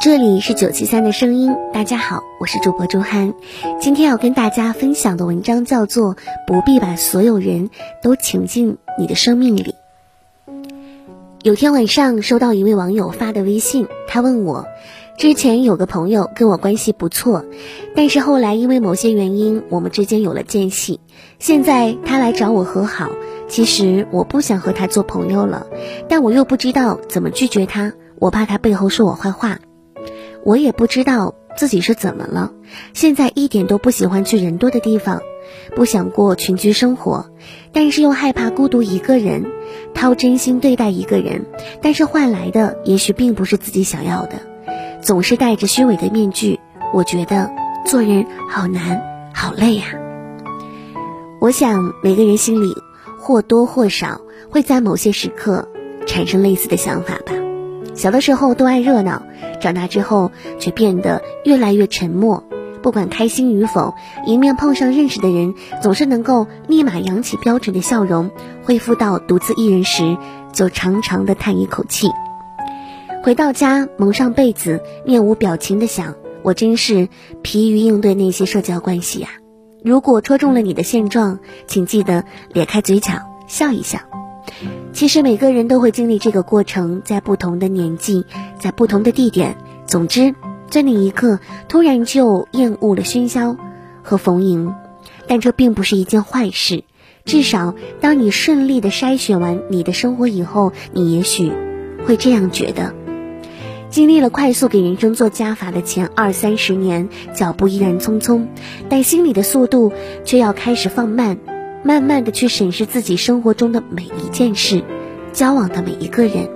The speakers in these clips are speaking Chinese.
这里是九七三的声音，大家好，我是主播朱涵。今天要跟大家分享的文章叫做《不必把所有人都请进你的生命里》。有天晚上收到一位网友发的微信，他问我，之前有个朋友跟我关系不错，但是后来因为某些原因，我们之间有了间隙。现在他来找我和好，其实我不想和他做朋友了，但我又不知道怎么拒绝他，我怕他背后说我坏话。我也不知道自己是怎么了，现在一点都不喜欢去人多的地方，不想过群居生活，但是又害怕孤独一个人，掏真心对待一个人，但是换来的也许并不是自己想要的，总是戴着虚伪的面具，我觉得做人好难，好累呀。我想每个人心里或多或少会在某些时刻产生类似的想法吧。小的时候都爱热闹，长大之后却变得越来越沉默。不管开心与否，迎面碰上认识的人，总是能够立马扬起标准的笑容，恢复到独自一人时，就长长的叹一口气。回到家，蒙上被子，面无表情的想：我真是疲于应对那些社交关系呀。如果戳中了你的现状，请记得咧开嘴角笑一笑。其实每个人都会经历这个过程，在不同的年纪，在不同的地点。总之，在那一刻突然就厌恶了喧嚣和逢迎，但这并不是一件坏事。至少，当你顺利的筛选完你的生活以后，你也许会这样觉得：经历了快速给人生做加法的前二三十年，脚步依然匆匆，但心里的速度却要开始放慢。慢慢的去审视自己生活中的每一件事，交往的每一个人，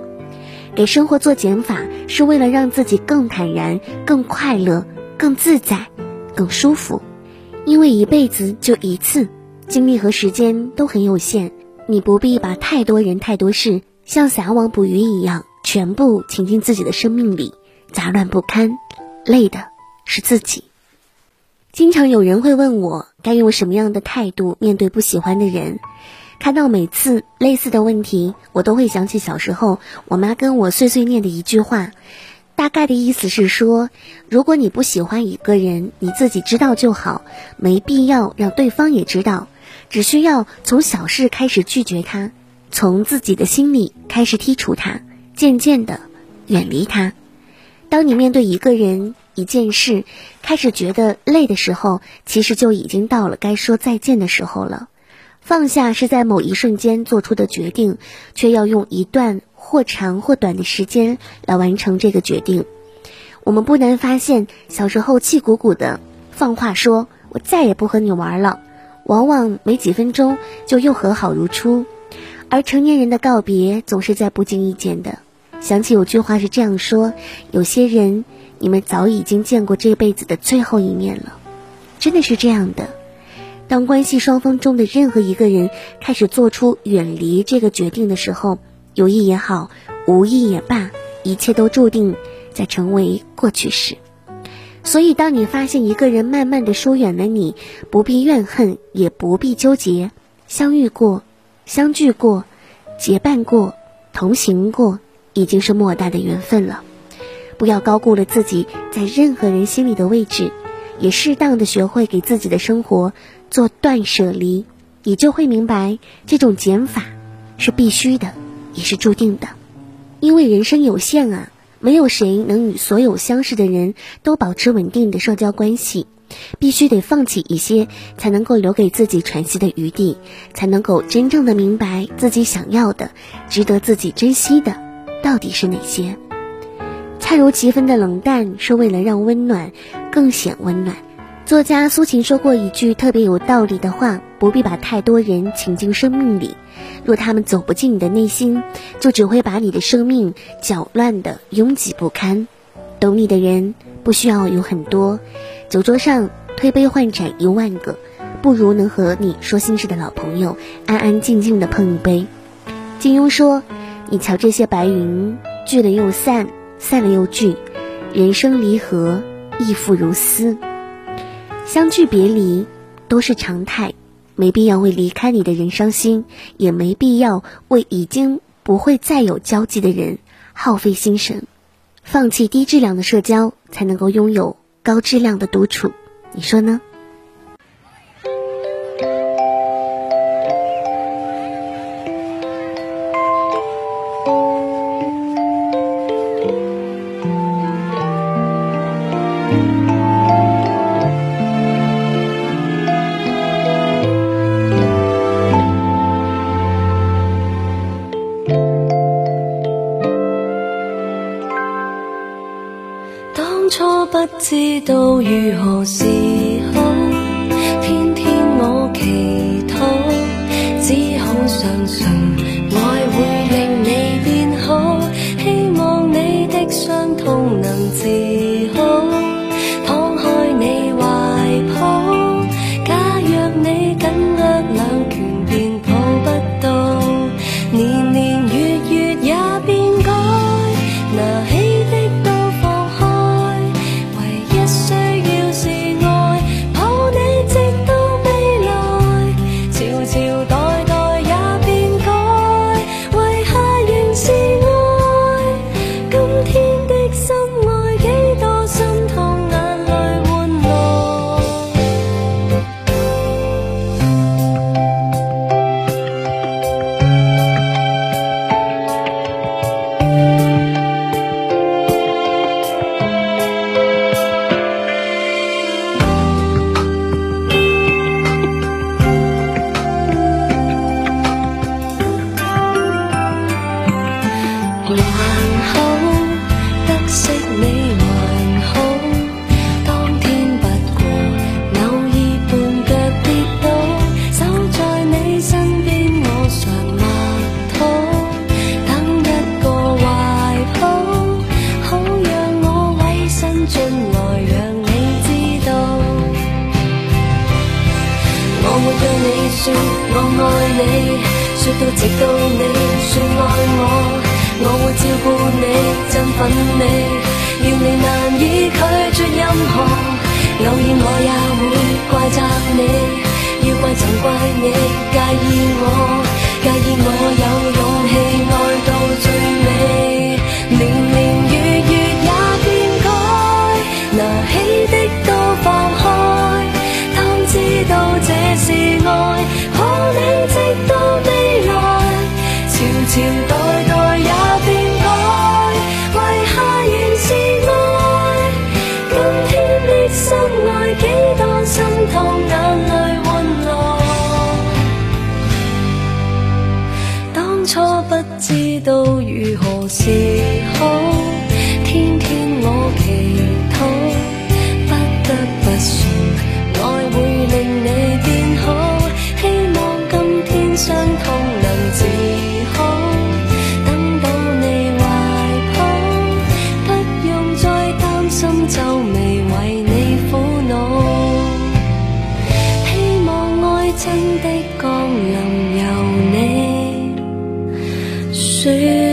给生活做减法，是为了让自己更坦然、更快乐、更自在、更舒服。因为一辈子就一次，精力和时间都很有限，你不必把太多人、太多事像撒网捕鱼一样全部请进自己的生命里，杂乱不堪，累的是自己。经常有人会问我该用什么样的态度面对不喜欢的人。看到每次类似的问题，我都会想起小时候我妈跟我碎碎念的一句话，大概的意思是说：如果你不喜欢一个人，你自己知道就好，没必要让对方也知道，只需要从小事开始拒绝他，从自己的心里开始剔除他，渐渐的远离他。当你面对一个人。一件事开始觉得累的时候，其实就已经到了该说再见的时候了。放下是在某一瞬间做出的决定，却要用一段或长或短的时间来完成这个决定。我们不难发现，小时候气鼓鼓的放话说“我再也不和你玩了”，往往没几分钟就又和好如初。而成年人的告别总是在不经意间的。想起有句话是这样说：有些人。你们早已经见过这辈子的最后一面了，真的是这样的。当关系双方中的任何一个人开始做出远离这个决定的时候，有意也好，无意也罢，一切都注定在成为过去式。所以，当你发现一个人慢慢的疏远了你，不必怨恨，也不必纠结。相遇过，相聚过，结伴过，同行过，已经是莫大的缘分了。不要高估了自己在任何人心里的位置，也适当的学会给自己的生活做断舍离，你就会明白这种减法是必须的，也是注定的。因为人生有限啊，没有谁能与所有相识的人都保持稳定的社交关系，必须得放弃一些，才能够留给自己喘息的余地，才能够真正的明白自己想要的、值得自己珍惜的到底是哪些。恰如其分的冷淡，是为了让温暖更显温暖。作家苏秦说过一句特别有道理的话：不必把太多人请进生命里，若他们走不进你的内心，就只会把你的生命搅乱的拥挤不堪。懂你的人不需要有很多，酒桌上推杯换盏一万个，不如能和你说心事的老朋友安安静静的碰一杯。金庸说：“你瞧这些白云，聚了又散，散了又聚，人生离合亦复如斯。”相聚别离都是常态，没必要为离开你的人伤心，也没必要为已经不会再有交集的人耗费心神。放弃低质量的社交，才能够拥有高质量的独处。你说呢？知道如何是你，振奋你，要你难以拒绝任何。偶尔我也会怪责你，要怪就怪你介意我，介意我有勇气爱到最尾。年年月月也变改，拿起的都放开，当知道这是爱，可领直到。朝代代都如何是好，谁？